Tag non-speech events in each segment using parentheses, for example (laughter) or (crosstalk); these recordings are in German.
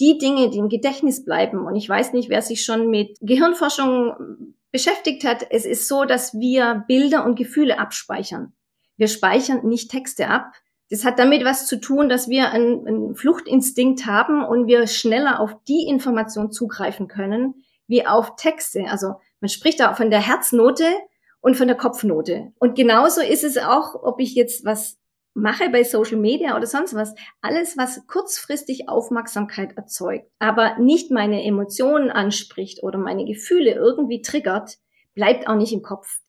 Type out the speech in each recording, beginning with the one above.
die Dinge, die im Gedächtnis bleiben. Und ich weiß nicht, wer sich schon mit Gehirnforschung beschäftigt hat. Es ist so, dass wir Bilder und Gefühle abspeichern. Wir speichern nicht Texte ab. Das hat damit was zu tun, dass wir einen, einen Fluchtinstinkt haben und wir schneller auf die Information zugreifen können, wie auf Texte. Also man spricht da von der Herznote und von der Kopfnote. Und genauso ist es auch, ob ich jetzt was mache bei Social Media oder sonst was. Alles, was kurzfristig Aufmerksamkeit erzeugt, aber nicht meine Emotionen anspricht oder meine Gefühle irgendwie triggert, bleibt auch nicht im Kopf.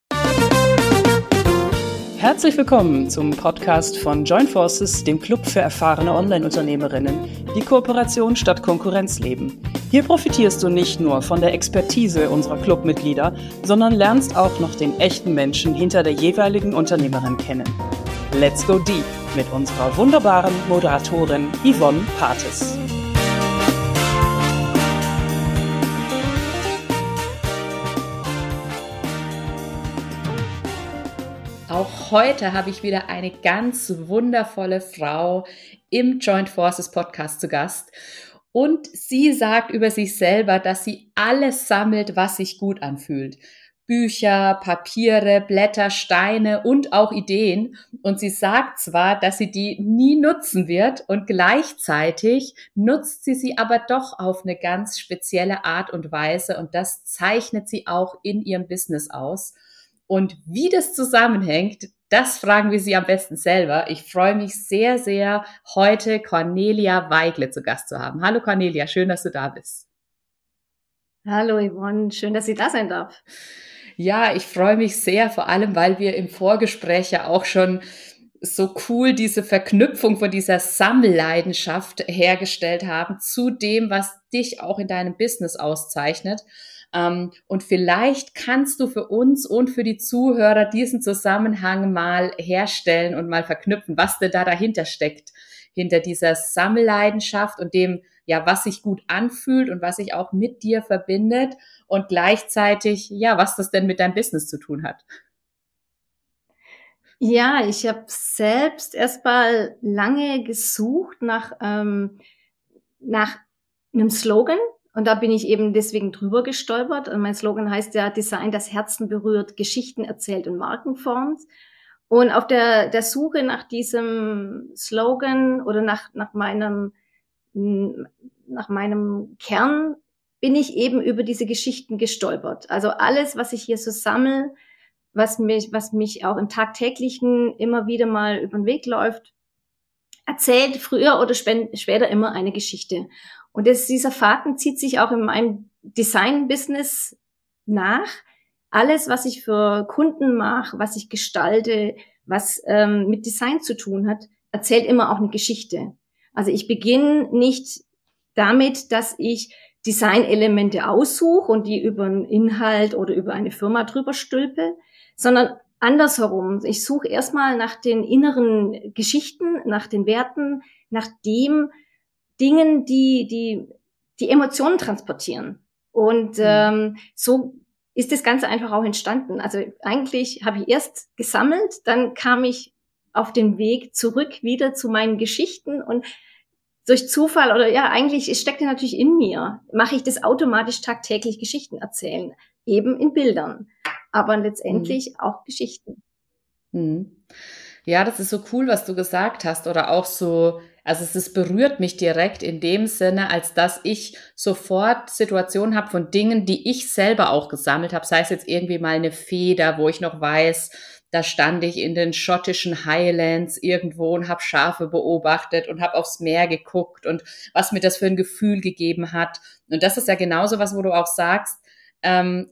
Herzlich willkommen zum Podcast von Join Forces, dem Club für erfahrene Online-Unternehmerinnen, die Kooperation statt Konkurrenz leben. Hier profitierst du nicht nur von der Expertise unserer Clubmitglieder, sondern lernst auch noch den echten Menschen hinter der jeweiligen Unternehmerin kennen. Let's go deep mit unserer wunderbaren Moderatorin Yvonne Pates. Auch heute habe ich wieder eine ganz wundervolle Frau im Joint Forces Podcast zu Gast. Und sie sagt über sich selber, dass sie alles sammelt, was sich gut anfühlt. Bücher, Papiere, Blätter, Steine und auch Ideen. Und sie sagt zwar, dass sie die nie nutzen wird und gleichzeitig nutzt sie sie aber doch auf eine ganz spezielle Art und Weise und das zeichnet sie auch in ihrem Business aus. Und wie das zusammenhängt, das fragen wir Sie am besten selber. Ich freue mich sehr, sehr, heute Cornelia Weigle zu Gast zu haben. Hallo Cornelia, schön, dass du da bist. Hallo Yvonne, schön, dass ich da sein darf. Ja, ich freue mich sehr, vor allem, weil wir im Vorgespräch ja auch schon so cool diese Verknüpfung von dieser Sammelleidenschaft hergestellt haben zu dem, was dich auch in deinem Business auszeichnet. Ähm, und vielleicht kannst du für uns und für die Zuhörer diesen Zusammenhang mal herstellen und mal verknüpfen, was denn da dahinter steckt, hinter dieser Sammelleidenschaft und dem, ja, was sich gut anfühlt und was sich auch mit dir verbindet und gleichzeitig, ja, was das denn mit deinem Business zu tun hat. Ja, ich habe selbst erstmal lange gesucht nach, ähm, nach einem Slogan, und da bin ich eben deswegen drüber gestolpert. Und mein Slogan heißt ja Design, das Herzen berührt, Geschichten erzählt und Marken formt. Und auf der, der Suche nach diesem Slogan oder nach, nach meinem, nach meinem Kern bin ich eben über diese Geschichten gestolpert. Also alles, was ich hier so sammle, was mich, was mich auch im tagtäglichen immer wieder mal über den Weg läuft, erzählt früher oder später immer eine Geschichte. Und das, dieser Faden zieht sich auch in meinem Design-Business nach. Alles, was ich für Kunden mache, was ich gestalte, was ähm, mit Design zu tun hat, erzählt immer auch eine Geschichte. Also ich beginne nicht damit, dass ich Designelemente aussuche und die über einen Inhalt oder über eine Firma drüber stülpe, sondern andersherum. Ich suche erstmal nach den inneren Geschichten, nach den Werten, nach dem, Dingen, die, die, die Emotionen transportieren. Und mhm. ähm, so ist das Ganze einfach auch entstanden. Also eigentlich habe ich erst gesammelt, dann kam ich auf den Weg zurück wieder zu meinen Geschichten und durch Zufall oder ja, eigentlich, es steckte natürlich in mir, mache ich das automatisch tagtäglich Geschichten erzählen, eben in Bildern, aber letztendlich mhm. auch Geschichten. Mhm. Ja, das ist so cool, was du gesagt hast oder auch so also es ist, berührt mich direkt in dem Sinne, als dass ich sofort Situationen habe von Dingen, die ich selber auch gesammelt habe, sei es jetzt irgendwie mal eine Feder, wo ich noch weiß, da stand ich in den schottischen Highlands irgendwo und habe Schafe beobachtet und habe aufs Meer geguckt und was mir das für ein Gefühl gegeben hat. Und das ist ja genauso was, wo du auch sagst, ähm,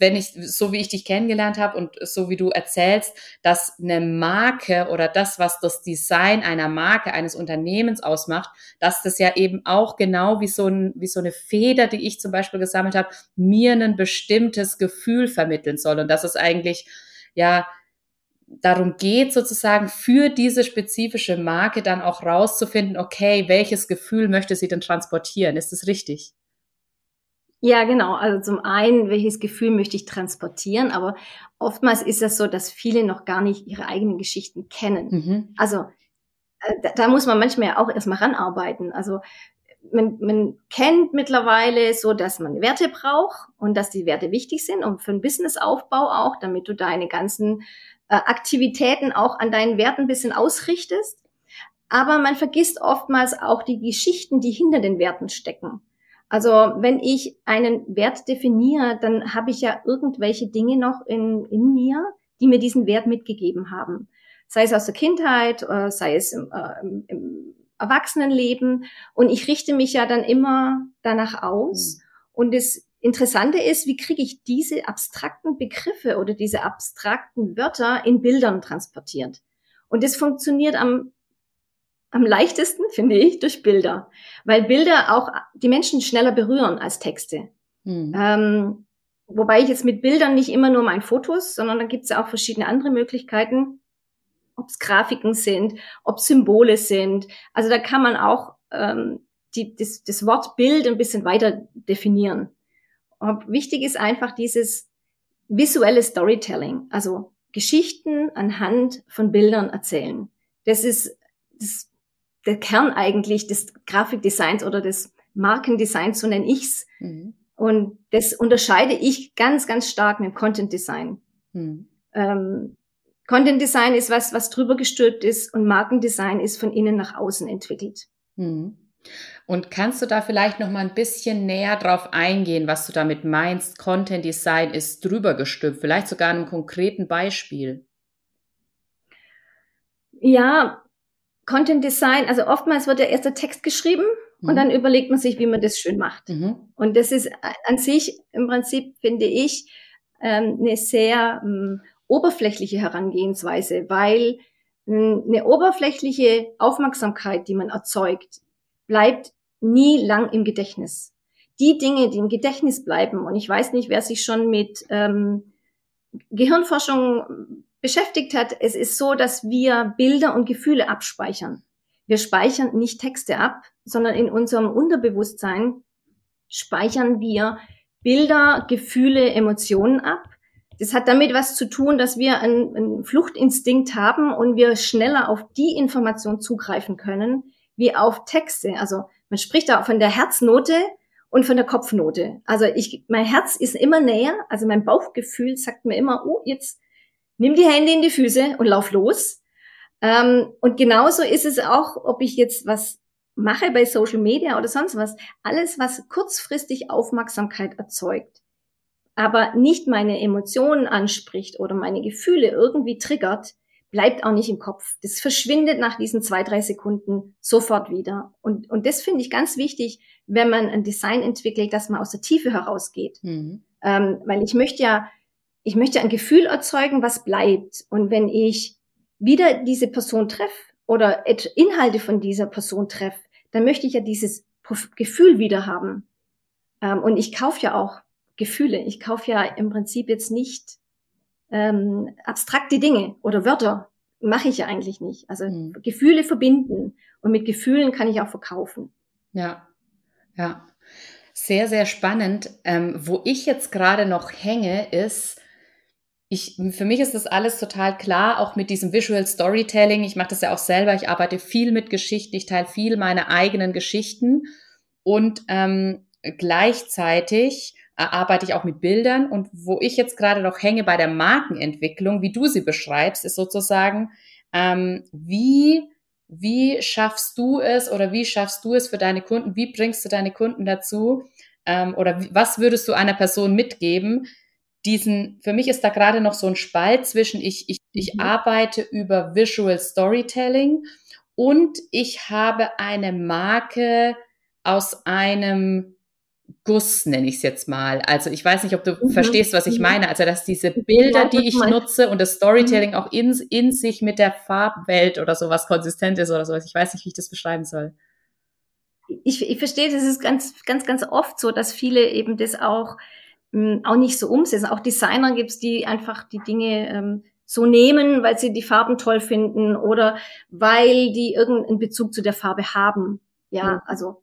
wenn ich, so wie ich dich kennengelernt habe und so wie du erzählst, dass eine Marke oder das, was das Design einer Marke, eines Unternehmens ausmacht, dass das ja eben auch genau wie so, ein, wie so eine Feder, die ich zum Beispiel gesammelt habe, mir ein bestimmtes Gefühl vermitteln soll. Und dass es eigentlich, ja, darum geht, sozusagen für diese spezifische Marke dann auch rauszufinden, okay, welches Gefühl möchte sie denn transportieren? Ist das richtig? Ja, genau. Also zum einen, welches Gefühl möchte ich transportieren, aber oftmals ist es so, dass viele noch gar nicht ihre eigenen Geschichten kennen. Mhm. Also äh, da, da, muss man manchmal ja auch erstmal ranarbeiten. Also man, man kennt mittlerweile so, dass man Werte braucht und dass die Werte wichtig sind und für den Businessaufbau auch, damit du deine ganzen äh, Aktivitäten auch an deinen Werten ein bisschen ausrichtest. Aber man vergisst oftmals auch die Geschichten, die hinter den Werten stecken. Also wenn ich einen Wert definiere, dann habe ich ja irgendwelche Dinge noch in, in mir, die mir diesen Wert mitgegeben haben. Sei es aus der Kindheit, äh, sei es im, äh, im Erwachsenenleben. Und ich richte mich ja dann immer danach aus. Mhm. Und das Interessante ist, wie kriege ich diese abstrakten Begriffe oder diese abstrakten Wörter in Bildern transportiert? Und das funktioniert am, am leichtesten, finde ich, durch Bilder. Weil Bilder auch die Menschen schneller berühren als Texte. Mhm. Ähm, wobei ich jetzt mit Bildern nicht immer nur mein Fotos, sondern da gibt es ja auch verschiedene andere Möglichkeiten ob es Grafiken sind, ob Symbole sind. Also da kann man auch ähm, die, das, das Wort Bild ein bisschen weiter definieren. Und wichtig ist einfach dieses visuelle Storytelling, also Geschichten anhand von Bildern erzählen. Das ist das, der Kern eigentlich des Grafikdesigns oder des Markendesigns, so nenne ich's. Mhm. Und das unterscheide ich ganz, ganz stark mit dem Content Design. Mhm. Ähm, Content Design ist was, was drüber gestülpt ist und Markendesign ist von innen nach außen entwickelt. Mhm. Und kannst du da vielleicht noch mal ein bisschen näher drauf eingehen, was du damit meinst? Content Design ist drüber gestülpt, vielleicht sogar einem konkreten Beispiel. Ja, Content Design, also oftmals wird der erste Text geschrieben mhm. und dann überlegt man sich, wie man das schön macht. Mhm. Und das ist an sich im Prinzip, finde ich, ähm, eine sehr ähm, oberflächliche Herangehensweise, weil hm, eine oberflächliche Aufmerksamkeit, die man erzeugt, bleibt nie lang im Gedächtnis. Die Dinge, die im Gedächtnis bleiben, und ich weiß nicht, wer sich schon mit ähm, Gehirnforschung beschäftigt hat, es ist so, dass wir Bilder und Gefühle abspeichern. Wir speichern nicht Texte ab, sondern in unserem Unterbewusstsein speichern wir Bilder, Gefühle, Emotionen ab das hat damit was zu tun, dass wir einen, einen Fluchtinstinkt haben und wir schneller auf die Information zugreifen können, wie auf Texte. Also man spricht da von der Herznote und von der Kopfnote. Also ich, mein Herz ist immer näher, also mein Bauchgefühl sagt mir immer, oh, jetzt nimm die Hände in die Füße und lauf los. Ähm, und genauso ist es auch, ob ich jetzt was mache bei Social Media oder sonst was. Alles, was kurzfristig Aufmerksamkeit erzeugt, aber nicht meine Emotionen anspricht oder meine Gefühle irgendwie triggert, bleibt auch nicht im Kopf. Das verschwindet nach diesen zwei, drei Sekunden sofort wieder. Und, und das finde ich ganz wichtig, wenn man ein Design entwickelt, dass man aus der Tiefe herausgeht. Mhm. Ähm, weil ich möchte ja, ich möchte ein Gefühl erzeugen, was bleibt. Und wenn ich wieder diese Person treffe oder Inhalte von dieser Person treffe, dann möchte ich ja dieses Gefühl wieder haben. Ähm, und ich kaufe ja auch Gefühle. Ich kaufe ja im Prinzip jetzt nicht ähm, abstrakte Dinge oder Wörter. Mache ich ja eigentlich nicht. Also mhm. Gefühle verbinden und mit Gefühlen kann ich auch verkaufen. Ja, ja. Sehr, sehr spannend. Ähm, wo ich jetzt gerade noch hänge, ist, ich, für mich ist das alles total klar, auch mit diesem Visual Storytelling. Ich mache das ja auch selber. Ich arbeite viel mit Geschichten. Ich teile viel meine eigenen Geschichten. Und ähm, gleichzeitig arbeite ich auch mit Bildern und wo ich jetzt gerade noch hänge bei der Markenentwicklung, wie du sie beschreibst, ist sozusagen, ähm, wie, wie schaffst du es oder wie schaffst du es für deine Kunden, wie bringst du deine Kunden dazu ähm, oder was würdest du einer Person mitgeben, diesen, für mich ist da gerade noch so ein Spalt zwischen ich, ich, ich mhm. arbeite über Visual Storytelling und ich habe eine Marke aus einem Guss, nenne ich es jetzt mal. Also ich weiß nicht, ob du mhm. verstehst, was ich mhm. meine. Also dass diese Bilder, die ich nutze und das Storytelling mhm. auch in, in sich mit der Farbwelt oder sowas konsistent ist oder sowas. Ich weiß nicht, wie ich das beschreiben soll. Ich, ich verstehe, das ist ganz, ganz, ganz oft so, dass viele eben das auch, ähm, auch nicht so umsetzen. Auch Designer gibt es, die einfach die Dinge ähm, so nehmen, weil sie die Farben toll finden oder weil die irgendeinen Bezug zu der Farbe haben. Ja, mhm. also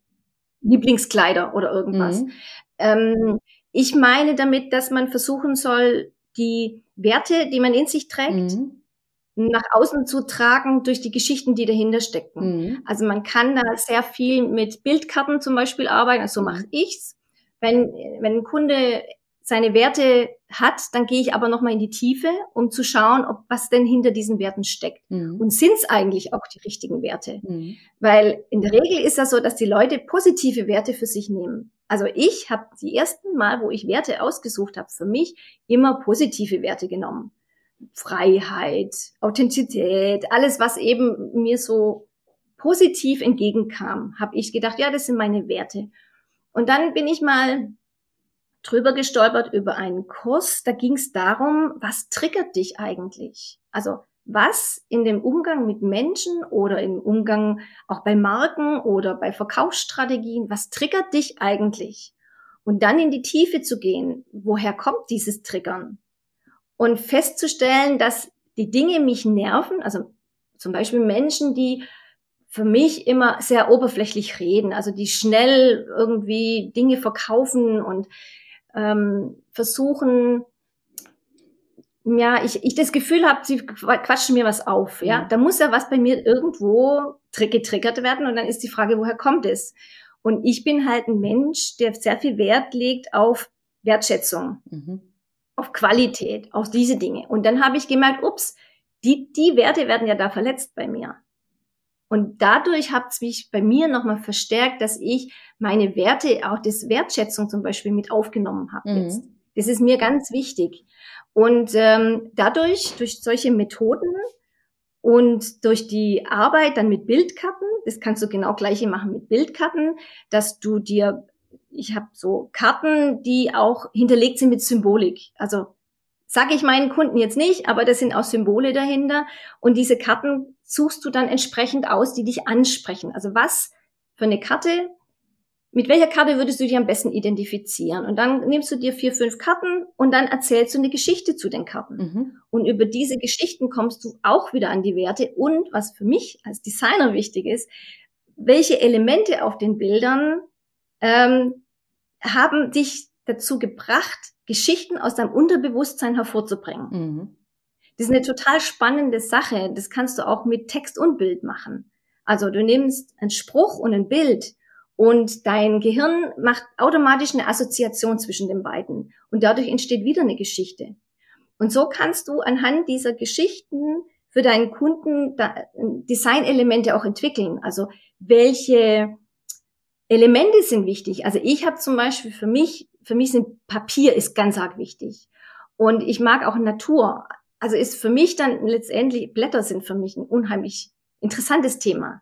Lieblingskleider oder irgendwas. Mhm. Ähm, ich meine damit, dass man versuchen soll, die Werte, die man in sich trägt, mhm. nach außen zu tragen durch die Geschichten, die dahinter stecken. Mhm. Also man kann da sehr viel mit Bildkarten zum Beispiel arbeiten, also so mache mhm. ich's. Wenn, wenn ein Kunde seine Werte hat, dann gehe ich aber nochmal in die Tiefe, um zu schauen, ob was denn hinter diesen Werten steckt. Mhm. Und sind es eigentlich auch die richtigen Werte? Mhm. Weil in der Regel ist das so, dass die Leute positive Werte für sich nehmen. Also ich habe die ersten Mal, wo ich Werte ausgesucht habe, für mich immer positive Werte genommen. Freiheit, Authentizität, alles, was eben mir so positiv entgegenkam, habe ich gedacht, ja, das sind meine Werte. Und dann bin ich mal drüber gestolpert über einen Kurs. Da ging es darum, was triggert dich eigentlich? Also was in dem Umgang mit Menschen oder im Umgang auch bei Marken oder bei Verkaufsstrategien, was triggert dich eigentlich? Und dann in die Tiefe zu gehen, woher kommt dieses Triggern? Und festzustellen, dass die Dinge mich nerven, also zum Beispiel Menschen, die für mich immer sehr oberflächlich reden, also die schnell irgendwie Dinge verkaufen und ähm, versuchen, ja, ich, ich das Gefühl habe, sie quatschen mir was auf, ja. Mhm. Da muss ja was bei mir irgendwo getriggert werden und dann ist die Frage, woher kommt es? Und ich bin halt ein Mensch, der sehr viel Wert legt auf Wertschätzung, mhm. auf Qualität, auf diese Dinge. Und dann habe ich gemerkt, ups, die, die Werte werden ja da verletzt bei mir. Und dadurch hat es mich bei mir nochmal verstärkt, dass ich meine Werte, auch das Wertschätzung zum Beispiel mit aufgenommen habe mhm. jetzt. Das ist mir ganz wichtig. Und ähm, dadurch, durch solche Methoden und durch die Arbeit dann mit Bildkarten, das kannst du genau gleiche machen mit Bildkarten, dass du dir, ich habe so Karten, die auch hinterlegt sind mit Symbolik. Also sage ich meinen Kunden jetzt nicht, aber das sind auch Symbole dahinter. Und diese Karten suchst du dann entsprechend aus, die dich ansprechen. Also was für eine Karte, mit welcher Karte würdest du dich am besten identifizieren? Und dann nimmst du dir vier, fünf Karten und dann erzählst du eine Geschichte zu den Karten. Mhm. Und über diese Geschichten kommst du auch wieder an die Werte. Und was für mich als Designer wichtig ist, welche Elemente auf den Bildern ähm, haben dich dazu gebracht, Geschichten aus deinem Unterbewusstsein hervorzubringen. Mhm. Das ist eine total spannende Sache. Das kannst du auch mit Text und Bild machen. Also du nimmst einen Spruch und ein Bild und dein Gehirn macht automatisch eine Assoziation zwischen den beiden und dadurch entsteht wieder eine Geschichte. Und so kannst du anhand dieser Geschichten für deinen Kunden Designelemente auch entwickeln. Also welche Elemente sind wichtig? Also ich habe zum Beispiel für mich, für mich sind Papier ist ganz arg wichtig. Und ich mag auch Natur also ist für mich dann letztendlich, Blätter sind für mich ein unheimlich interessantes Thema.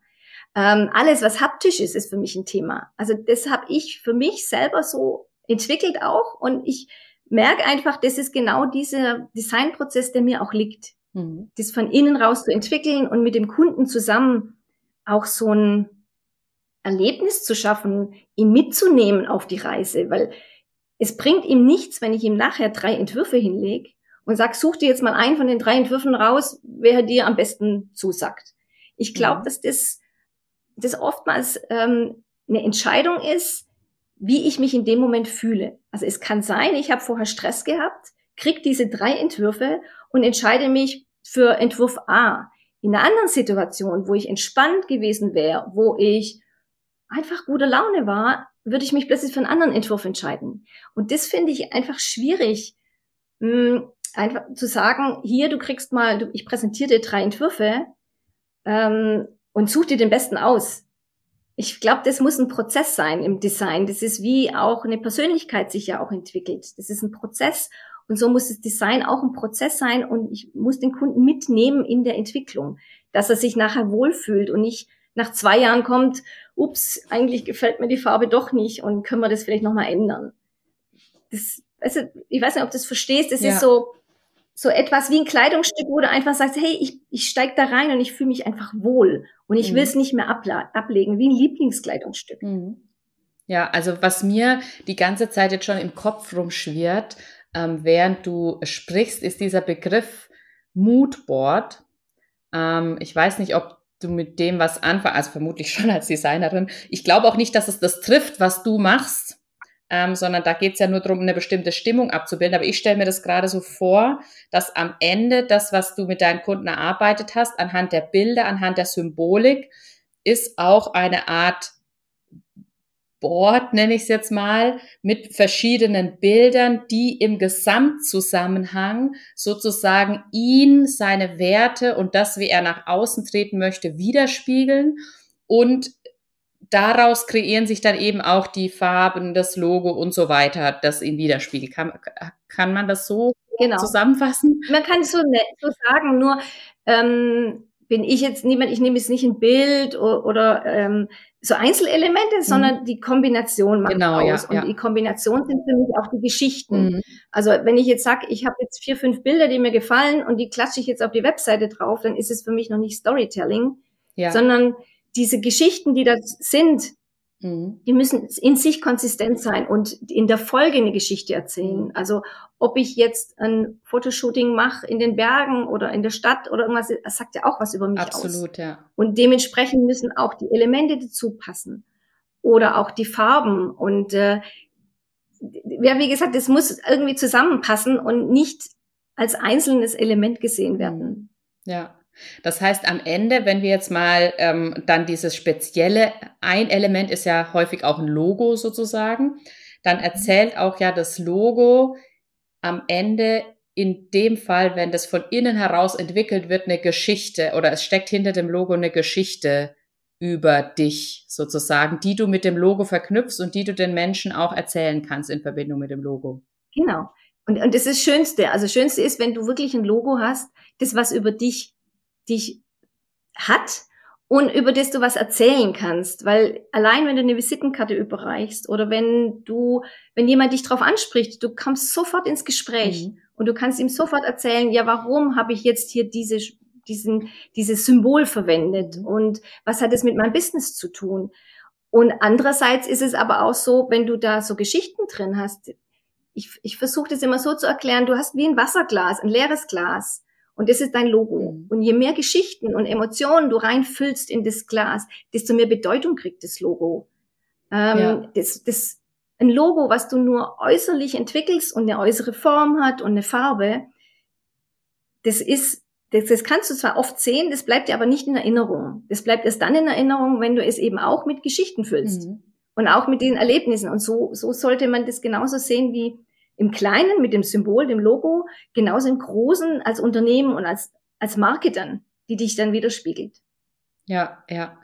Ähm, alles, was haptisch ist, ist für mich ein Thema. Also das habe ich für mich selber so entwickelt auch und ich merke einfach, das ist genau dieser Designprozess, der mir auch liegt. Mhm. Das von innen raus zu entwickeln und mit dem Kunden zusammen auch so ein Erlebnis zu schaffen, ihn mitzunehmen auf die Reise, weil es bringt ihm nichts, wenn ich ihm nachher drei Entwürfe hinlege und sag, such dir jetzt mal einen von den drei Entwürfen raus, wer dir am besten zusagt. Ich glaube, mhm. dass das, das oftmals ähm, eine Entscheidung ist, wie ich mich in dem Moment fühle. Also es kann sein, ich habe vorher Stress gehabt, krieg diese drei Entwürfe und entscheide mich für Entwurf A. In einer anderen Situation, wo ich entspannt gewesen wäre, wo ich einfach gute Laune war, würde ich mich plötzlich für einen anderen Entwurf entscheiden. Und das finde ich einfach schwierig, hm, einfach zu sagen, hier, du kriegst mal, du, ich präsentiere dir drei Entwürfe ähm, und such dir den besten aus. Ich glaube, das muss ein Prozess sein im Design. Das ist wie auch eine Persönlichkeit sich ja auch entwickelt. Das ist ein Prozess und so muss das Design auch ein Prozess sein und ich muss den Kunden mitnehmen in der Entwicklung, dass er sich nachher wohlfühlt und nicht nach zwei Jahren kommt, ups, eigentlich gefällt mir die Farbe doch nicht und können wir das vielleicht nochmal ändern. Das, also, ich weiß nicht, ob du das verstehst, das ja. ist so, so etwas wie ein Kleidungsstück, wo du einfach sagst, hey, ich, ich steig da rein und ich fühle mich einfach wohl und ich mhm. will es nicht mehr ablegen, wie ein Lieblingskleidungsstück. Mhm. Ja, also was mir die ganze Zeit jetzt schon im Kopf rumschwirrt, ähm, während du sprichst, ist dieser Begriff Moodboard. Ähm, ich weiß nicht, ob du mit dem was anfängst, also vermutlich (laughs) schon als Designerin. Ich glaube auch nicht, dass es das trifft, was du machst. ähm, sondern da geht es ja nur darum, eine bestimmte Stimmung abzubilden. Aber ich stelle mir das gerade so vor, dass am Ende das, was du mit deinen Kunden erarbeitet hast, anhand der Bilder, anhand der Symbolik, ist auch eine Art Board, nenne ich es jetzt mal, mit verschiedenen Bildern, die im Gesamtzusammenhang sozusagen ihn, seine Werte und das, wie er nach außen treten möchte, widerspiegeln und daraus kreieren sich dann eben auch die Farben, das Logo und so weiter, das ihn widerspiegelt. Kann, kann man das so genau. zusammenfassen? Man kann es so, ne, so sagen, nur ähm, bin ich jetzt niemand, ich nehme jetzt nicht ein Bild oder, oder ähm, so Einzelelemente, mhm. sondern die Kombination macht genau, aus. Ja, und ja. die Kombination sind für mich auch die Geschichten. Mhm. Also wenn ich jetzt sage, ich habe jetzt vier, fünf Bilder, die mir gefallen und die klatsche ich jetzt auf die Webseite drauf, dann ist es für mich noch nicht Storytelling, ja. sondern diese Geschichten, die da sind, mhm. die müssen in sich konsistent sein und in der Folge eine Geschichte erzählen. Mhm. Also ob ich jetzt ein Fotoshooting mache in den Bergen oder in der Stadt oder irgendwas, das sagt ja auch was über mich Absolut, aus. Absolut, ja. Und dementsprechend müssen auch die Elemente dazu passen oder auch die Farben und äh, ja, wie gesagt, das muss irgendwie zusammenpassen und nicht als einzelnes Element gesehen werden. Ja. Das heißt, am Ende, wenn wir jetzt mal ähm, dann dieses spezielle, ein Element ist ja häufig auch ein Logo sozusagen, dann erzählt auch ja das Logo am Ende in dem Fall, wenn das von innen heraus entwickelt wird, eine Geschichte oder es steckt hinter dem Logo eine Geschichte über dich sozusagen, die du mit dem Logo verknüpfst und die du den Menschen auch erzählen kannst in Verbindung mit dem Logo. Genau. Und, und das ist das Schönste. Also das Schönste ist, wenn du wirklich ein Logo hast, das was über dich dich hat und über das du was erzählen kannst. Weil allein wenn du eine Visitenkarte überreichst oder wenn du, wenn jemand dich darauf anspricht, du kommst sofort ins Gespräch mhm. und du kannst ihm sofort erzählen, ja, warum habe ich jetzt hier diese, diesen, dieses Symbol verwendet mhm. und was hat es mit meinem Business zu tun? Und andererseits ist es aber auch so, wenn du da so Geschichten drin hast, ich, ich versuche das immer so zu erklären, du hast wie ein Wasserglas, ein leeres Glas. Und das ist dein Logo. Mhm. Und je mehr Geschichten und Emotionen du reinfüllst in das Glas, desto mehr Bedeutung kriegt das Logo. Ähm, ja. das, das, ein Logo, was du nur äußerlich entwickelst und eine äußere Form hat und eine Farbe, das ist, das, das kannst du zwar oft sehen, das bleibt dir aber nicht in Erinnerung. Das bleibt erst dann in Erinnerung, wenn du es eben auch mit Geschichten füllst. Mhm. Und auch mit den Erlebnissen. Und so, so sollte man das genauso sehen wie, im Kleinen mit dem Symbol, dem Logo, genauso im Großen als Unternehmen und als, als Marke dann, die dich dann widerspiegelt. Ja, ja.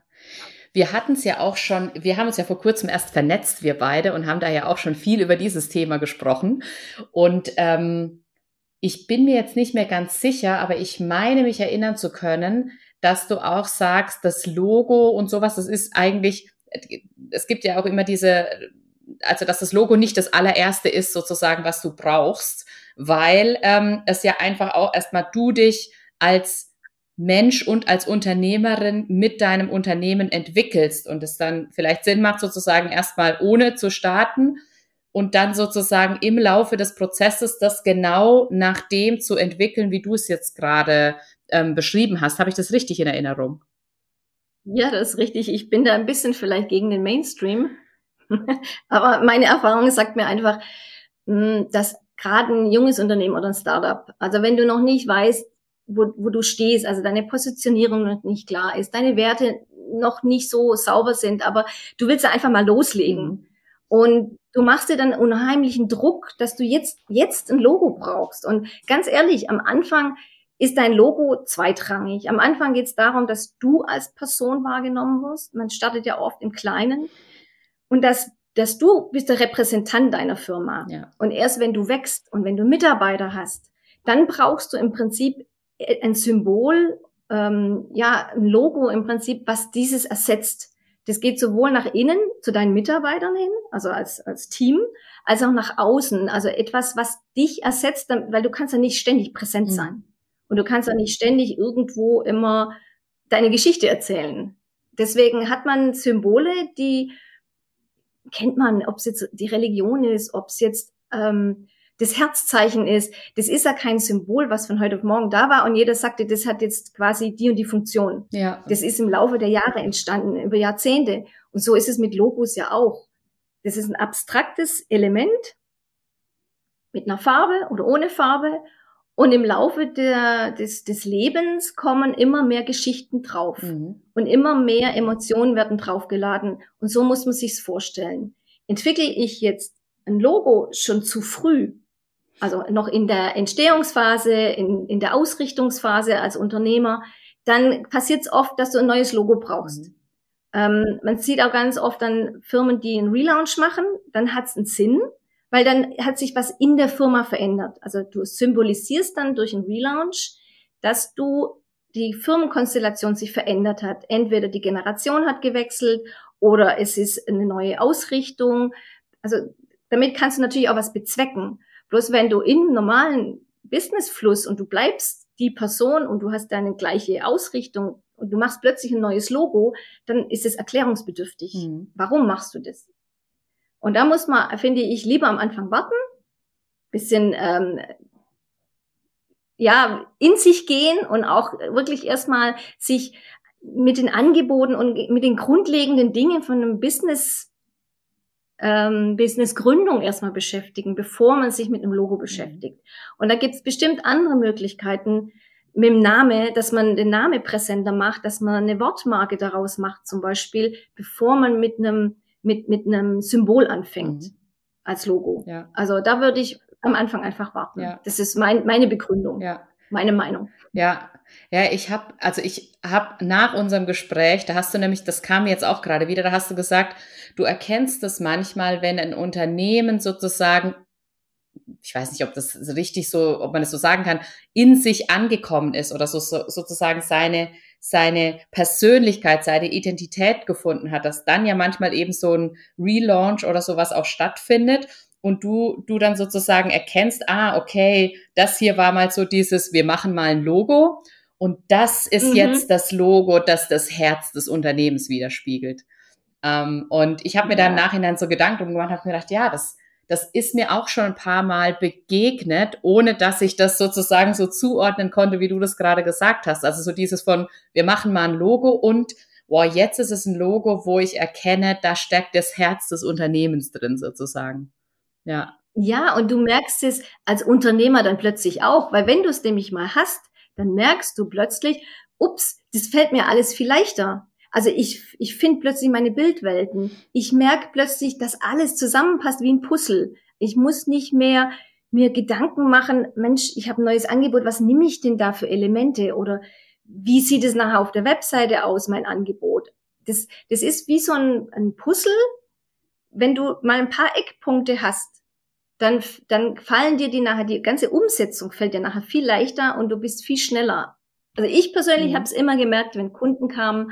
Wir hatten es ja auch schon, wir haben uns ja vor kurzem erst vernetzt, wir beide, und haben da ja auch schon viel über dieses Thema gesprochen. Und ähm, ich bin mir jetzt nicht mehr ganz sicher, aber ich meine mich erinnern zu können, dass du auch sagst, das Logo und sowas, das ist eigentlich, es gibt ja auch immer diese also dass das Logo nicht das allererste ist, sozusagen, was du brauchst, weil ähm, es ja einfach auch erstmal du dich als Mensch und als Unternehmerin mit deinem Unternehmen entwickelst und es dann vielleicht Sinn macht, sozusagen erstmal ohne zu starten und dann sozusagen im Laufe des Prozesses das genau nach dem zu entwickeln, wie du es jetzt gerade ähm, beschrieben hast. Habe ich das richtig in Erinnerung? Ja, das ist richtig. Ich bin da ein bisschen vielleicht gegen den Mainstream. (laughs) Aber meine Erfahrung sagt mir einfach, hm, dass gerade ein junges Unternehmen oder ein Startup, also wenn du noch nicht weißt, wo, wo du stehst, also deine Positionierung noch nicht klar ist, deine Werte noch nicht so sauber sind, aber du willst einfach mal loslegen. Mhm. Und du machst dir dann unheimlichen Druck, dass du jetzt, jetzt ein Logo brauchst. Und ganz ehrlich, am Anfang ist dein Logo zweitrangig. Am Anfang geht es darum, dass du als Person wahrgenommen wirst. Man startet ja oft im Kleinen. Und dass, dass du bist der Repräsentant deiner Firma. Ja. Und erst wenn du wächst und wenn du Mitarbeiter hast, dann brauchst du im Prinzip ein Symbol, ähm, ja, ein Logo im Prinzip, was dieses ersetzt. Das geht sowohl nach innen zu deinen Mitarbeitern hin, also als, als Team, als auch nach außen. Also etwas, was dich ersetzt, weil du kannst ja nicht ständig präsent mhm. sein. Und du kannst ja nicht ständig irgendwo immer deine Geschichte erzählen. Deswegen hat man Symbole, die kennt man, ob es jetzt die Religion ist, ob es jetzt ähm, das Herzzeichen ist. Das ist ja kein Symbol, was von heute auf morgen da war und jeder sagte, das hat jetzt quasi die und die Funktion. Ja. Das ist im Laufe der Jahre entstanden, über Jahrzehnte. Und so ist es mit Logos ja auch. Das ist ein abstraktes Element mit einer Farbe oder ohne Farbe. Und im Laufe der, des, des Lebens kommen immer mehr Geschichten drauf. Mhm. Und immer mehr Emotionen werden draufgeladen. Und so muss man sich's vorstellen. Entwickle ich jetzt ein Logo schon zu früh, also noch in der Entstehungsphase, in, in der Ausrichtungsphase als Unternehmer, dann passiert es oft, dass du ein neues Logo brauchst. Mhm. Ähm, man sieht auch ganz oft dann Firmen, die einen Relaunch machen, dann hat es einen Sinn, weil dann hat sich was in der Firma verändert. Also du symbolisierst dann durch einen Relaunch, dass du die Firmenkonstellation sich verändert hat. Entweder die Generation hat gewechselt oder es ist eine neue Ausrichtung. Also damit kannst du natürlich auch was bezwecken. Bloß wenn du im normalen Businessfluss und du bleibst die Person und du hast deine gleiche Ausrichtung und du machst plötzlich ein neues Logo, dann ist es erklärungsbedürftig. Mhm. Warum machst du das? Und da muss man, finde ich, lieber am Anfang warten, bisschen ähm, ja in sich gehen und auch wirklich erstmal sich mit den Angeboten und mit den grundlegenden Dingen von einem Business ähm, Business-Gründung erstmal beschäftigen, bevor man sich mit einem Logo beschäftigt. Und da gibt es bestimmt andere Möglichkeiten mit dem Name, dass man den Name präsenter macht, dass man eine Wortmarke daraus macht, zum Beispiel, bevor man mit einem mit mit einem Symbol anfängt mhm. als Logo. Ja. Also da würde ich am Anfang einfach warten. Ja. Das ist mein, meine Begründung. Ja meine Meinung. Ja, ja, ich habe, also ich habe nach unserem Gespräch, da hast du nämlich, das kam jetzt auch gerade wieder, da hast du gesagt, du erkennst es manchmal, wenn ein Unternehmen sozusagen, ich weiß nicht, ob das richtig so, ob man es so sagen kann, in sich angekommen ist oder so, so sozusagen seine seine Persönlichkeit, seine Identität gefunden hat, dass dann ja manchmal eben so ein Relaunch oder sowas auch stattfindet und du, du dann sozusagen erkennst, ah, okay, das hier war mal so dieses, wir machen mal ein Logo und das ist mhm. jetzt das Logo, das das Herz des Unternehmens widerspiegelt. Ähm, und ich habe mir ja. dann im Nachhinein so Gedanken gemacht, habe mir gedacht, ja, das, das ist mir auch schon ein paar Mal begegnet, ohne dass ich das sozusagen so zuordnen konnte, wie du das gerade gesagt hast. Also so dieses von, wir machen mal ein Logo und boah, jetzt ist es ein Logo, wo ich erkenne, da steckt das Herz des Unternehmens drin sozusagen. Ja. Ja, und du merkst es als Unternehmer dann plötzlich auch, weil wenn du es nämlich mal hast, dann merkst du plötzlich, ups, das fällt mir alles viel leichter. Also ich, ich finde plötzlich meine Bildwelten. Ich merke plötzlich, dass alles zusammenpasst wie ein Puzzle. Ich muss nicht mehr mir Gedanken machen, Mensch, ich habe ein neues Angebot, was nehme ich denn da für Elemente? Oder wie sieht es nachher auf der Webseite aus, mein Angebot? Das, das ist wie so ein, ein Puzzle, wenn du mal ein paar Eckpunkte hast, dann, dann fallen dir die nachher, die ganze Umsetzung fällt dir nachher viel leichter und du bist viel schneller. Also ich persönlich mhm. habe es immer gemerkt, wenn Kunden kamen,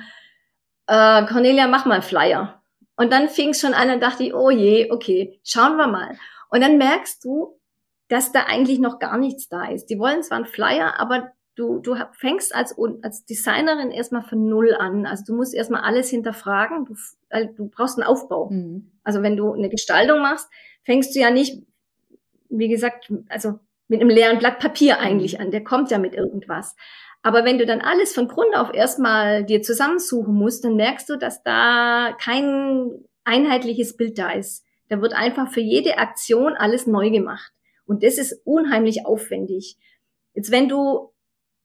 äh, Cornelia, mach mal einen Flyer. Und dann fing es schon an und dachte ich, oh je, okay, schauen wir mal. Und dann merkst du, dass da eigentlich noch gar nichts da ist. Die wollen zwar einen Flyer, aber du, du fängst als, als Designerin erstmal von Null an. Also du musst erstmal alles hinterfragen. Du, du brauchst einen Aufbau. Mhm. Also wenn du eine Gestaltung machst, fängst du ja nicht, wie gesagt, also mit einem leeren Blatt Papier mhm. eigentlich an. Der kommt ja mit irgendwas. Aber wenn du dann alles von Grund auf erstmal dir zusammensuchen musst, dann merkst du, dass da kein einheitliches Bild da ist. Da wird einfach für jede Aktion alles neu gemacht. Und das ist unheimlich aufwendig. Jetzt, wenn du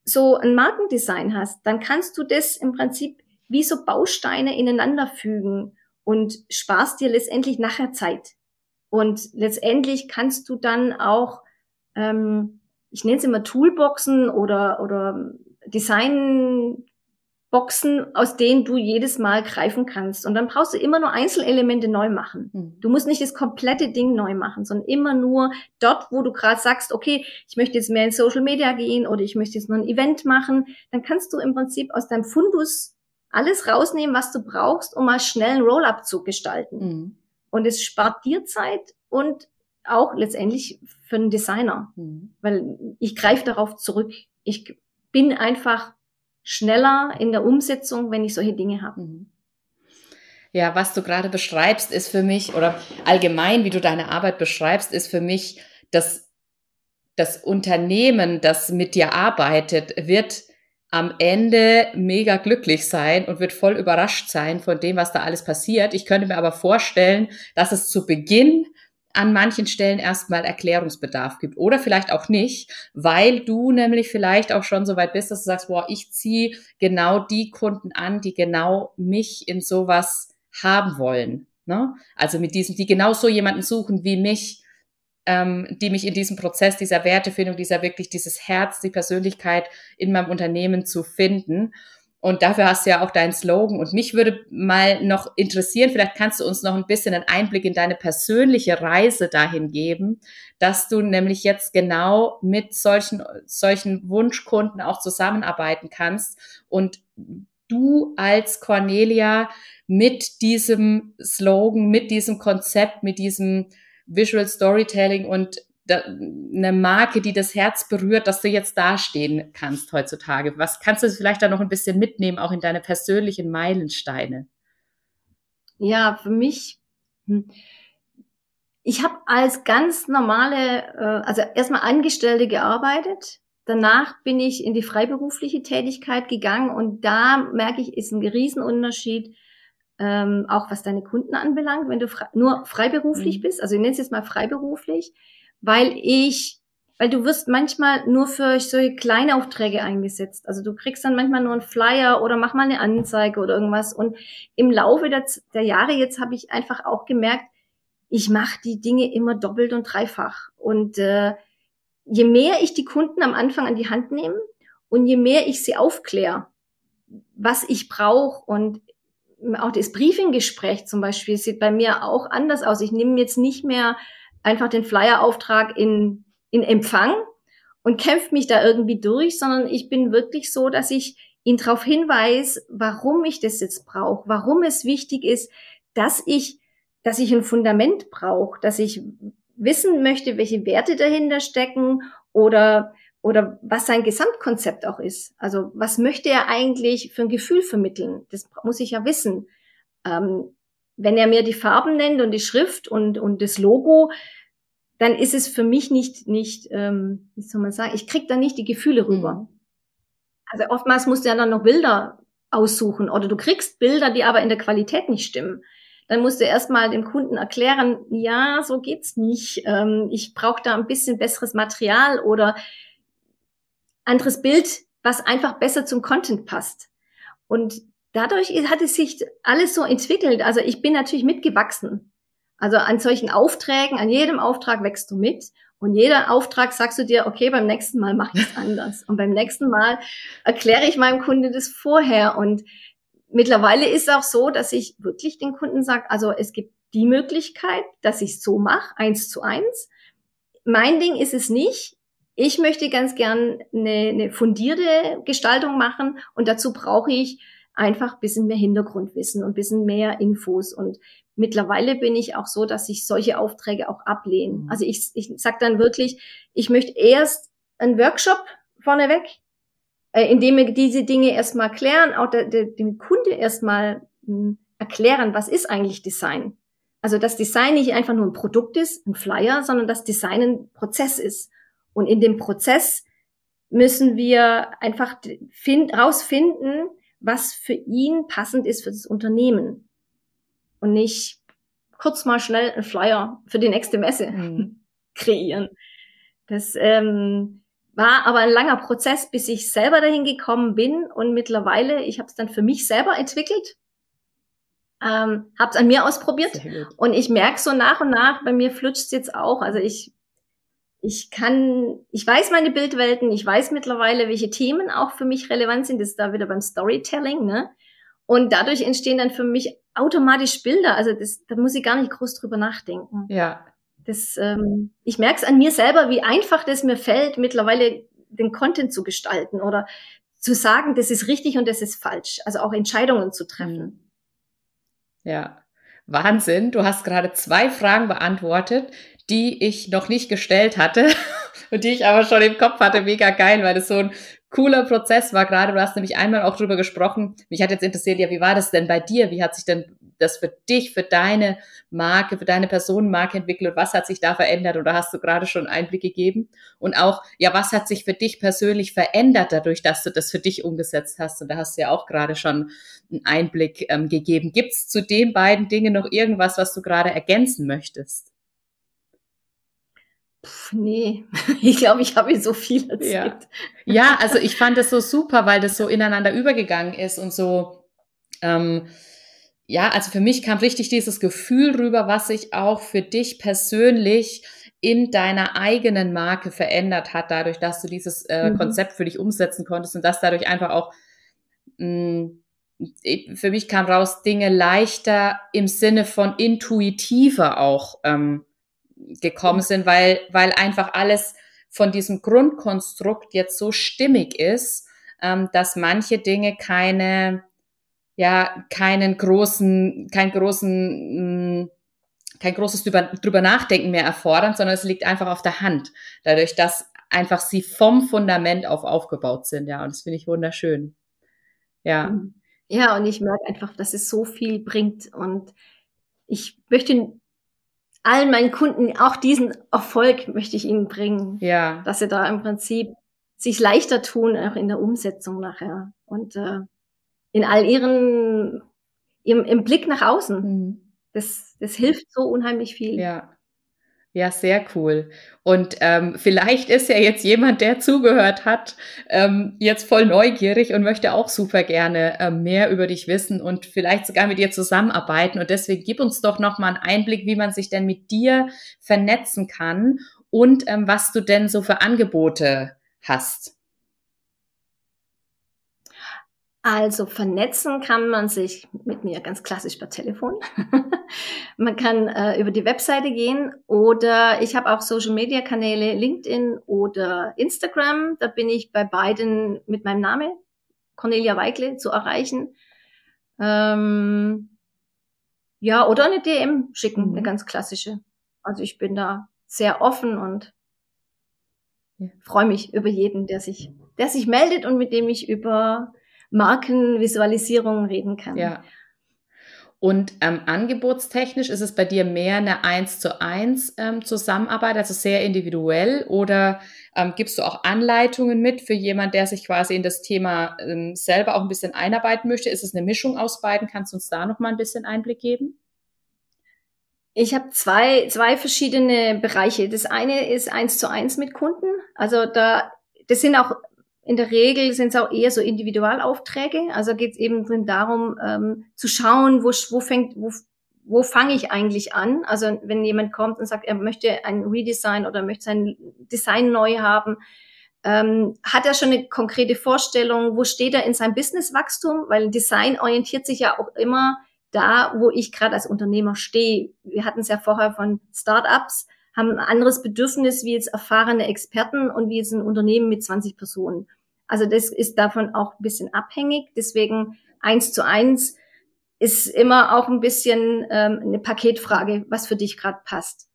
so ein Markendesign hast, dann kannst du das im Prinzip wie so Bausteine ineinander fügen und sparst dir letztendlich nachher Zeit. Und letztendlich kannst du dann auch, ähm, ich nenne es immer Toolboxen oder, oder Design Boxen, aus denen du jedes Mal greifen kannst. Und dann brauchst du immer nur Einzelelemente neu machen. Mhm. Du musst nicht das komplette Ding neu machen, sondern immer nur dort, wo du gerade sagst, okay, ich möchte jetzt mehr in Social Media gehen oder ich möchte jetzt nur ein Event machen, dann kannst du im Prinzip aus deinem Fundus alles rausnehmen, was du brauchst, um mal schnell einen Roll-up zu gestalten. Mhm. Und es spart dir Zeit und auch letztendlich für einen Designer, mhm. weil ich greife darauf zurück. Ich bin einfach schneller in der Umsetzung, wenn ich solche Dinge habe. Mhm. Ja, was du gerade beschreibst, ist für mich, oder allgemein, wie du deine Arbeit beschreibst, ist für mich, dass das Unternehmen, das mit dir arbeitet, wird am Ende mega glücklich sein und wird voll überrascht sein von dem, was da alles passiert. Ich könnte mir aber vorstellen, dass es zu Beginn an manchen Stellen erstmal Erklärungsbedarf gibt oder vielleicht auch nicht, weil du nämlich vielleicht auch schon so weit bist, dass du sagst, boah, ich ziehe genau die Kunden an, die genau mich in sowas haben wollen. Ne? Also mit diesem, die genau so jemanden suchen wie mich, ähm, die mich in diesem Prozess dieser Wertefindung, dieser wirklich dieses Herz, die Persönlichkeit in meinem Unternehmen zu finden. Und dafür hast du ja auch deinen Slogan. Und mich würde mal noch interessieren, vielleicht kannst du uns noch ein bisschen einen Einblick in deine persönliche Reise dahin geben, dass du nämlich jetzt genau mit solchen, solchen Wunschkunden auch zusammenarbeiten kannst und du als Cornelia mit diesem Slogan, mit diesem Konzept, mit diesem Visual Storytelling und eine Marke, die das Herz berührt, dass du jetzt dastehen kannst heutzutage. Was kannst du vielleicht da noch ein bisschen mitnehmen, auch in deine persönlichen Meilensteine? Ja, für mich, hm, ich habe als ganz normale, äh, also erstmal Angestellte gearbeitet. Danach bin ich in die freiberufliche Tätigkeit gegangen und da merke ich, ist ein Riesenunterschied, ähm, auch was deine Kunden anbelangt, wenn du frei, nur freiberuflich mhm. bist, also ich nenne es jetzt mal freiberuflich, weil ich, weil du wirst manchmal nur für solche kleine Aufträge eingesetzt. Also du kriegst dann manchmal nur einen Flyer oder mach mal eine Anzeige oder irgendwas. Und im Laufe der, der Jahre jetzt habe ich einfach auch gemerkt, ich mache die Dinge immer doppelt und dreifach. Und äh, je mehr ich die Kunden am Anfang an die Hand nehme und je mehr ich sie aufkläre, was ich brauche und auch das Briefinggespräch zum Beispiel sieht bei mir auch anders aus. Ich nehme jetzt nicht mehr einfach den Flyer-Auftrag in, in Empfang und kämpfe mich da irgendwie durch, sondern ich bin wirklich so, dass ich ihn darauf hinweise, warum ich das jetzt brauche, warum es wichtig ist, dass ich, dass ich ein Fundament brauche, dass ich wissen möchte, welche Werte dahinter stecken oder oder was sein Gesamtkonzept auch ist. Also was möchte er eigentlich für ein Gefühl vermitteln? Das muss ich ja wissen. Ähm, wenn er mir die Farben nennt und die Schrift und, und das Logo, dann ist es für mich nicht, nicht ähm, wie soll man sagen, ich krieg da nicht die Gefühle rüber. Mhm. Also oftmals musst du ja dann noch Bilder aussuchen oder du kriegst Bilder, die aber in der Qualität nicht stimmen. Dann musst du erstmal dem Kunden erklären, ja, so geht's nicht. Ähm, ich brauche da ein bisschen besseres Material oder anderes Bild, was einfach besser zum Content passt. Und dadurch hat es sich alles so entwickelt. Also ich bin natürlich mitgewachsen. Also an solchen Aufträgen, an jedem Auftrag wächst du mit. Und jeder Auftrag sagst du dir, okay, beim nächsten Mal mache ich es anders. Und beim nächsten Mal erkläre ich meinem Kunde das vorher. Und mittlerweile ist es auch so, dass ich wirklich den Kunden sage, also es gibt die Möglichkeit, dass ich es so mache, eins zu eins. Mein Ding ist es nicht. Ich möchte ganz gern eine, eine fundierte Gestaltung machen und dazu brauche ich einfach bisschen mehr Hintergrundwissen und bisschen mehr Infos. Und mittlerweile bin ich auch so, dass ich solche Aufträge auch ablehne. Mhm. Also ich, ich sage dann wirklich, ich möchte erst einen Workshop vorneweg, äh, indem wir diese Dinge erstmal klären, auch der, der, dem Kunde erstmal hm, erklären, was ist eigentlich Design. Also dass Design nicht einfach nur ein Produkt ist, ein Flyer, sondern dass Design ein Prozess ist. Und in dem Prozess müssen wir einfach find, rausfinden, was für ihn passend ist für das Unternehmen. Und nicht kurz mal schnell einen Flyer für die nächste Messe mhm. (laughs) kreieren. Das ähm, war aber ein langer Prozess, bis ich selber dahin gekommen bin und mittlerweile, ich habe es dann für mich selber entwickelt, ähm, habe es an mir ausprobiert und ich merke so nach und nach, bei mir flutscht es jetzt auch. Also ich ich kann, ich weiß meine Bildwelten, ich weiß mittlerweile, welche Themen auch für mich relevant sind. Das ist da wieder beim Storytelling, ne? Und dadurch entstehen dann für mich automatisch Bilder. Also das, da muss ich gar nicht groß drüber nachdenken. Ja. Das, ähm, ich merke es an mir selber, wie einfach das mir fällt, mittlerweile den Content zu gestalten oder zu sagen, das ist richtig und das ist falsch. Also auch Entscheidungen zu treffen. Ja. Wahnsinn. Du hast gerade zwei Fragen beantwortet, die ich noch nicht gestellt hatte (laughs) und die ich aber schon im Kopf hatte. Mega geil, weil das so ein cooler Prozess war gerade. Du hast nämlich einmal auch drüber gesprochen. Mich hat jetzt interessiert, ja, wie war das denn bei dir? Wie hat sich denn das für dich, für deine Marke, für deine Personenmarke entwickelt und was hat sich da verändert? Oder hast du gerade schon Einblick gegeben? Und auch, ja, was hat sich für dich persönlich verändert dadurch, dass du das für dich umgesetzt hast? Und da hast du ja auch gerade schon einen Einblick ähm, gegeben. Gibt es zu den beiden Dingen noch irgendwas, was du gerade ergänzen möchtest? Puh, nee, (laughs) ich glaube, ich habe so viel erzählt. Ja. ja, also ich fand das so super, weil das so ineinander übergegangen ist und so, ähm, ja, also für mich kam richtig dieses Gefühl rüber, was sich auch für dich persönlich in deiner eigenen Marke verändert hat, dadurch, dass du dieses äh, mhm. Konzept für dich umsetzen konntest und dass dadurch einfach auch mh, mm, für mich kam raus, Dinge leichter im Sinne von intuitiver auch ähm, gekommen sind, weil, weil einfach alles von diesem Grundkonstrukt jetzt so stimmig ist, ähm, dass manche Dinge keine, ja, keinen großen, keinen großen, mh, mm, kein großes drüber, drüber nachdenken mehr erfordern, sondern es liegt einfach auf der Hand. Dadurch, dass einfach sie vom Fundament auf aufgebaut sind, ja. Und das finde ich wunderschön. Ja. Mhm. Ja, und ich merke einfach, dass es so viel bringt und ich möchte allen meinen Kunden auch diesen Erfolg möchte ich ihnen bringen. Ja. Dass sie da im Prinzip sich leichter tun, auch in der Umsetzung nachher. Und äh, in all ihren, im, im Blick nach außen. Mhm. Das, das hilft so unheimlich viel. Ja. Ja, sehr cool. Und ähm, vielleicht ist ja jetzt jemand, der zugehört hat, ähm, jetzt voll neugierig und möchte auch super gerne ähm, mehr über dich wissen und vielleicht sogar mit dir zusammenarbeiten. Und deswegen gib uns doch noch mal einen Einblick, wie man sich denn mit dir vernetzen kann und ähm, was du denn so für Angebote hast. Also vernetzen kann man sich mit mir ganz klassisch per Telefon. (laughs) man kann äh, über die Webseite gehen oder ich habe auch Social-Media-Kanäle LinkedIn oder Instagram. Da bin ich bei beiden mit meinem Namen Cornelia Weikle zu erreichen. Ähm, ja, oder eine DM schicken, mhm. eine ganz klassische. Also ich bin da sehr offen und ja. freue mich über jeden, der sich, der sich meldet und mit dem ich über Markenvisualisierung reden kann. Ja. Und ähm, angebotstechnisch ist es bei dir mehr eine eins zu eins ähm, Zusammenarbeit, also sehr individuell, oder ähm, gibst du auch Anleitungen mit für jemand, der sich quasi in das Thema ähm, selber auch ein bisschen einarbeiten möchte? Ist es eine Mischung aus beiden? Kannst du uns da noch mal ein bisschen Einblick geben? Ich habe zwei, zwei verschiedene Bereiche. Das eine ist eins zu eins mit Kunden. Also da, das sind auch in der Regel sind es auch eher so Individualaufträge. Also geht es eben drin darum, ähm, zu schauen, wo, wo fängt, wo, wo fange ich eigentlich an? Also wenn jemand kommt und sagt, er möchte ein Redesign oder möchte sein Design neu haben, ähm, hat er schon eine konkrete Vorstellung, wo steht er in seinem Businesswachstum? Weil Design orientiert sich ja auch immer da, wo ich gerade als Unternehmer stehe. Wir hatten es ja vorher von Startups haben ein anderes Bedürfnis wie jetzt erfahrene Experten und wie jetzt ein Unternehmen mit 20 Personen. Also das ist davon auch ein bisschen abhängig. Deswegen eins zu eins ist immer auch ein bisschen ähm, eine Paketfrage, was für dich gerade passt.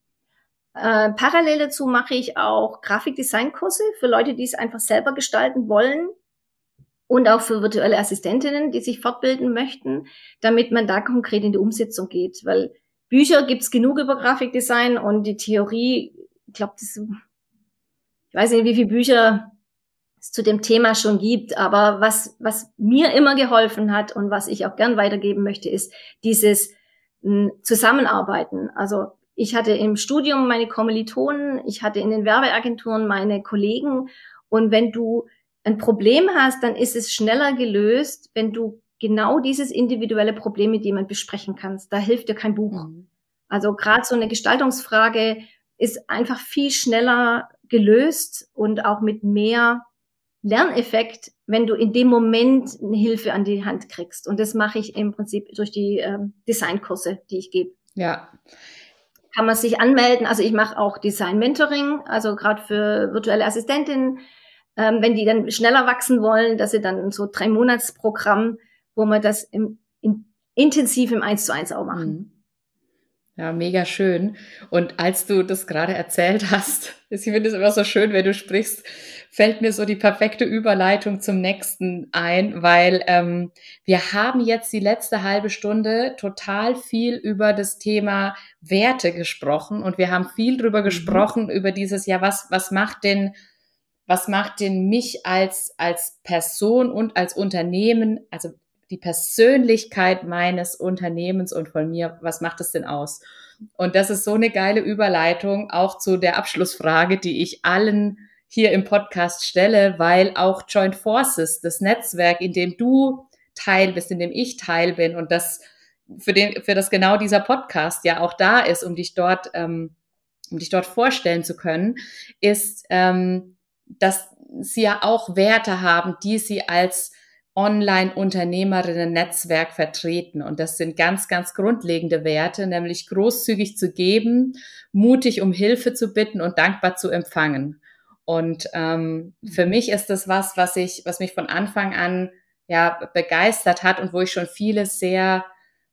Äh, parallel dazu mache ich auch Grafikdesignkurse für Leute, die es einfach selber gestalten wollen und auch für virtuelle Assistentinnen, die sich fortbilden möchten, damit man da konkret in die Umsetzung geht. Weil Bücher gibt's genug über Grafikdesign und die Theorie, ich glaube, ich weiß nicht, wie viele Bücher es zu dem Thema schon gibt, aber was, was mir immer geholfen hat und was ich auch gern weitergeben möchte, ist dieses hm, Zusammenarbeiten. Also ich hatte im Studium meine Kommilitonen, ich hatte in den Werbeagenturen meine Kollegen und wenn du ein Problem hast, dann ist es schneller gelöst, wenn du genau dieses individuelle Problem mit jemand besprechen kannst. Da hilft dir kein Buch. Mhm. Also gerade so eine Gestaltungsfrage ist einfach viel schneller gelöst und auch mit mehr Lerneffekt, wenn du in dem Moment eine Hilfe an die Hand kriegst. Und das mache ich im Prinzip durch die ähm, Designkurse, die ich gebe. Ja. Kann man sich anmelden. Also ich mache auch Design-Mentoring, also gerade für virtuelle Assistentinnen, ähm, wenn die dann schneller wachsen wollen, dass sie dann so drei Monatsprogramm wo wir das im, in, intensiv im Eins zu eins auch machen. Mhm. Ja, mega schön. Und als du das gerade erzählt hast, (laughs) ich finde es immer so schön, wenn du sprichst, fällt mir so die perfekte Überleitung zum nächsten ein, weil ähm, wir haben jetzt die letzte halbe Stunde total viel über das Thema Werte gesprochen und wir haben viel drüber mhm. gesprochen über dieses, ja, was, was macht denn, was macht denn mich als, als Person und als Unternehmen, also die Persönlichkeit meines Unternehmens und von mir, was macht es denn aus? Und das ist so eine geile Überleitung auch zu der Abschlussfrage, die ich allen hier im Podcast stelle, weil auch Joint Forces, das Netzwerk, in dem du Teil bist, in dem ich Teil bin und das für den, für das genau dieser Podcast ja auch da ist, um dich dort, ähm, um dich dort vorstellen zu können, ist, ähm, dass sie ja auch Werte haben, die sie als Online-Unternehmerinnen-Netzwerk vertreten. Und das sind ganz, ganz grundlegende Werte, nämlich großzügig zu geben, mutig um Hilfe zu bitten und dankbar zu empfangen. Und ähm, für mich ist das was, was ich, was mich von Anfang an ja begeistert hat und wo ich schon viele sehr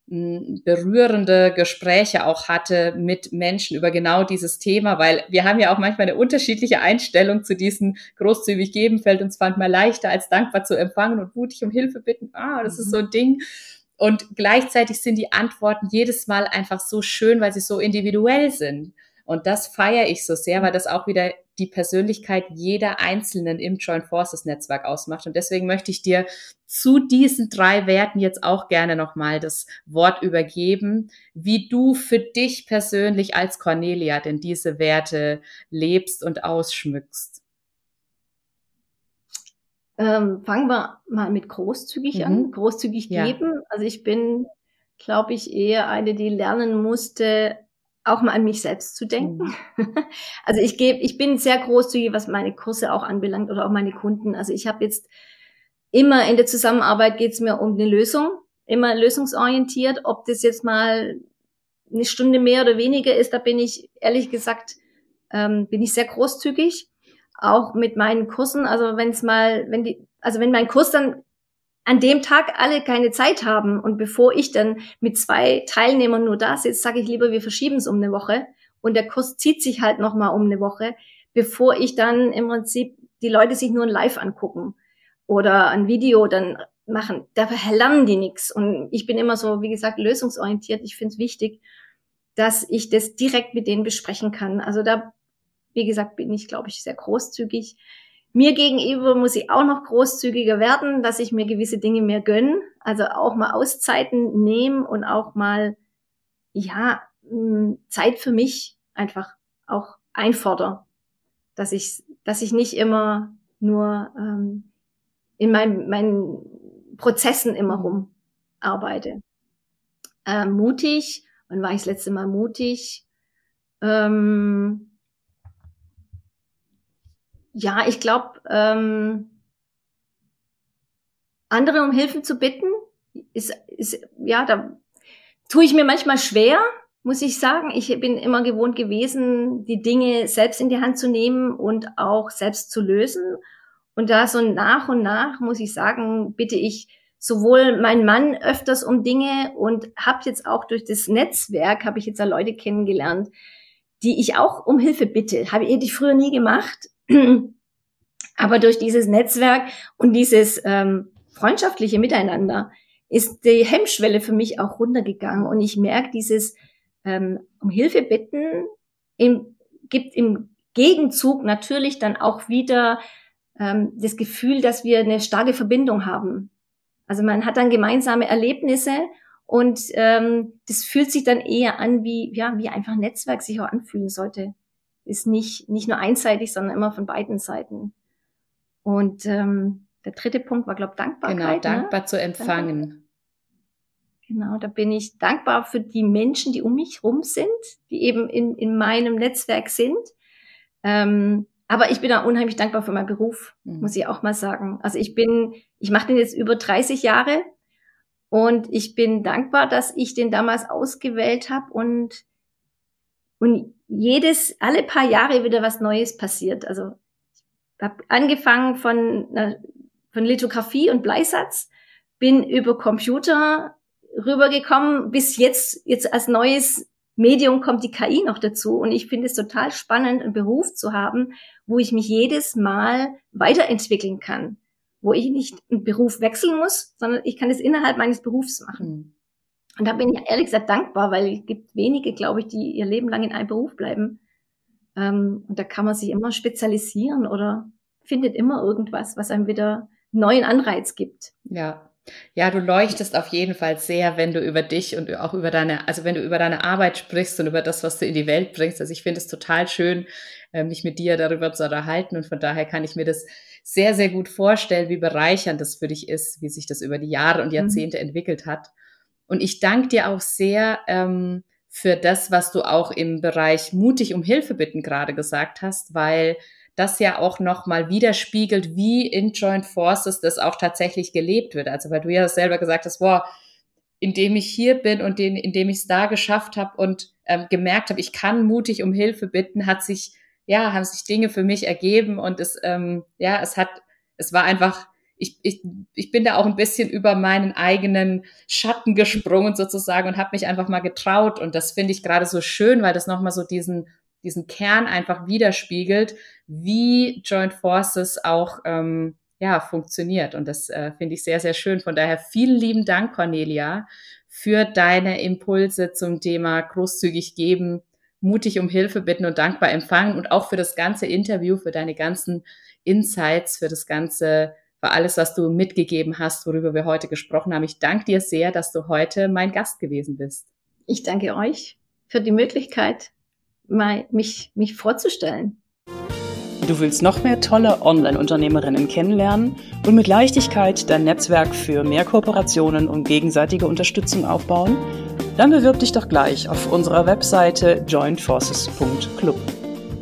berührende Gespräche auch hatte mit Menschen über genau dieses Thema, weil wir haben ja auch manchmal eine unterschiedliche Einstellung zu diesen großzügig geben, fällt uns manchmal leichter als dankbar zu empfangen und mutig um Hilfe bitten. Ah, das mhm. ist so ein Ding. Und gleichzeitig sind die Antworten jedes Mal einfach so schön, weil sie so individuell sind. Und das feiere ich so sehr, weil das auch wieder die Persönlichkeit jeder Einzelnen im Joint Forces Netzwerk ausmacht. Und deswegen möchte ich dir zu diesen drei Werten jetzt auch gerne nochmal das Wort übergeben, wie du für dich persönlich als Cornelia denn diese Werte lebst und ausschmückst. Ähm, fangen wir mal mit großzügig mhm. an, großzügig geben. Ja. Also ich bin, glaube ich, eher eine, die lernen musste, auch mal an mich selbst zu denken. Mhm. (laughs) Also ich gebe, ich bin sehr großzügig, was meine Kurse auch anbelangt oder auch meine Kunden. Also ich habe jetzt immer in der Zusammenarbeit geht es mir um eine Lösung, immer lösungsorientiert. Ob das jetzt mal eine Stunde mehr oder weniger ist, da bin ich ehrlich gesagt ähm, bin ich sehr großzügig. Auch mit meinen Kursen. Also wenn es mal, wenn die, also wenn mein Kurs dann an dem Tag alle keine Zeit haben und bevor ich dann mit zwei Teilnehmern nur da sitze, sage ich lieber, wir verschieben es um eine Woche und der Kurs zieht sich halt noch mal um eine Woche, bevor ich dann im Prinzip die Leute sich nur ein Live angucken oder ein Video dann machen. Da lernen die nichts und ich bin immer so, wie gesagt, lösungsorientiert. Ich finde es wichtig, dass ich das direkt mit denen besprechen kann. Also da, wie gesagt, bin ich, glaube ich, sehr großzügig. Mir gegenüber muss ich auch noch großzügiger werden, dass ich mir gewisse Dinge mehr gönne. Also auch mal Auszeiten nehmen und auch mal, ja, Zeit für mich einfach auch einfordere. Dass ich, dass ich nicht immer nur ähm, in meinem, meinen Prozessen immer rum arbeite. Ähm, mutig, wann war ich das letzte Mal mutig? Ähm, ja, ich glaube, ähm, andere um Hilfe zu bitten, ist, ist, ja, da tue ich mir manchmal schwer, muss ich sagen. Ich bin immer gewohnt gewesen, die Dinge selbst in die Hand zu nehmen und auch selbst zu lösen. Und da so nach und nach, muss ich sagen, bitte ich sowohl meinen Mann öfters um Dinge und habe jetzt auch durch das Netzwerk, habe ich jetzt da Leute kennengelernt, die ich auch um Hilfe bitte. Habe ich früher nie gemacht. (clears throat) Aber durch dieses Netzwerk und dieses ähm, freundschaftliche Miteinander ist die Hemmschwelle für mich auch runtergegangen. Und ich merke, dieses ähm, um Hilfe bitten im, gibt im Gegenzug natürlich dann auch wieder ähm, das Gefühl, dass wir eine starke Verbindung haben. Also man hat dann gemeinsame Erlebnisse und ähm, das fühlt sich dann eher an, wie ja wie einfach ein Netzwerk sich auch anfühlen sollte. Ist nicht nicht nur einseitig, sondern immer von beiden Seiten. Und ähm, der dritte Punkt war, glaube ich, Dankbarkeit. Genau, ne? dankbar ne? zu empfangen. Genau, da bin ich dankbar für die Menschen, die um mich rum sind, die eben in, in meinem Netzwerk sind. Ähm, aber ich bin auch unheimlich dankbar für meinen Beruf, mhm. muss ich auch mal sagen. Also ich bin, ich mache den jetzt über 30 Jahre und ich bin dankbar, dass ich den damals ausgewählt habe und und jedes alle paar Jahre wieder was Neues passiert. Also habe angefangen von, von Lithografie und Bleisatz, bin über Computer rübergekommen, bis jetzt, jetzt als neues Medium kommt die KI noch dazu und ich finde es total spannend, einen Beruf zu haben, wo ich mich jedes Mal weiterentwickeln kann, wo ich nicht einen Beruf wechseln muss, sondern ich kann es innerhalb meines Berufs machen. Und da bin ich ehrlich gesagt dankbar, weil es gibt wenige, glaube ich, die ihr Leben lang in einem Beruf bleiben. Ähm, und da kann man sich immer spezialisieren oder findet immer irgendwas, was einem wieder neuen Anreiz gibt. Ja, ja, du leuchtest auf jeden Fall sehr, wenn du über dich und auch über deine, also wenn du über deine Arbeit sprichst und über das, was du in die Welt bringst. Also ich finde es total schön, äh, mich mit dir darüber zu unterhalten und von daher kann ich mir das sehr, sehr gut vorstellen, wie bereichernd das für dich ist, wie sich das über die Jahre und mhm. Jahrzehnte mhm. entwickelt hat. Und ich danke dir auch sehr ähm, für das, was du auch im Bereich mutig um Hilfe bitten gerade gesagt hast, weil das ja auch nochmal widerspiegelt, wie in Joint Forces das auch tatsächlich gelebt wird. Also weil du ja selber gesagt hast, boah, indem ich hier bin und den, indem ich es da geschafft habe und ähm, gemerkt habe, ich kann mutig um Hilfe bitten, hat sich, ja, haben sich Dinge für mich ergeben und es, ähm, ja, es hat, es war einfach, ich, ich, ich bin da auch ein bisschen über meinen eigenen Schatten gesprungen sozusagen und habe mich einfach mal getraut und das finde ich gerade so schön, weil das nochmal so diesen diesen Kern einfach widerspiegelt, wie Joint Forces auch ähm, ja, funktioniert. Und das äh, finde ich sehr, sehr schön. Von daher vielen lieben Dank, Cornelia, für deine Impulse zum Thema großzügig geben, mutig um Hilfe bitten und dankbar empfangen und auch für das ganze Interview, für deine ganzen Insights, für das ganze, für alles, was du mitgegeben hast, worüber wir heute gesprochen haben. Ich danke dir sehr, dass du heute mein Gast gewesen bist. Ich danke euch für die Möglichkeit, mich, mich vorzustellen. Du willst noch mehr tolle Online-Unternehmerinnen kennenlernen und mit Leichtigkeit dein Netzwerk für mehr Kooperationen und gegenseitige Unterstützung aufbauen? Dann bewirb dich doch gleich auf unserer Webseite jointforces.club.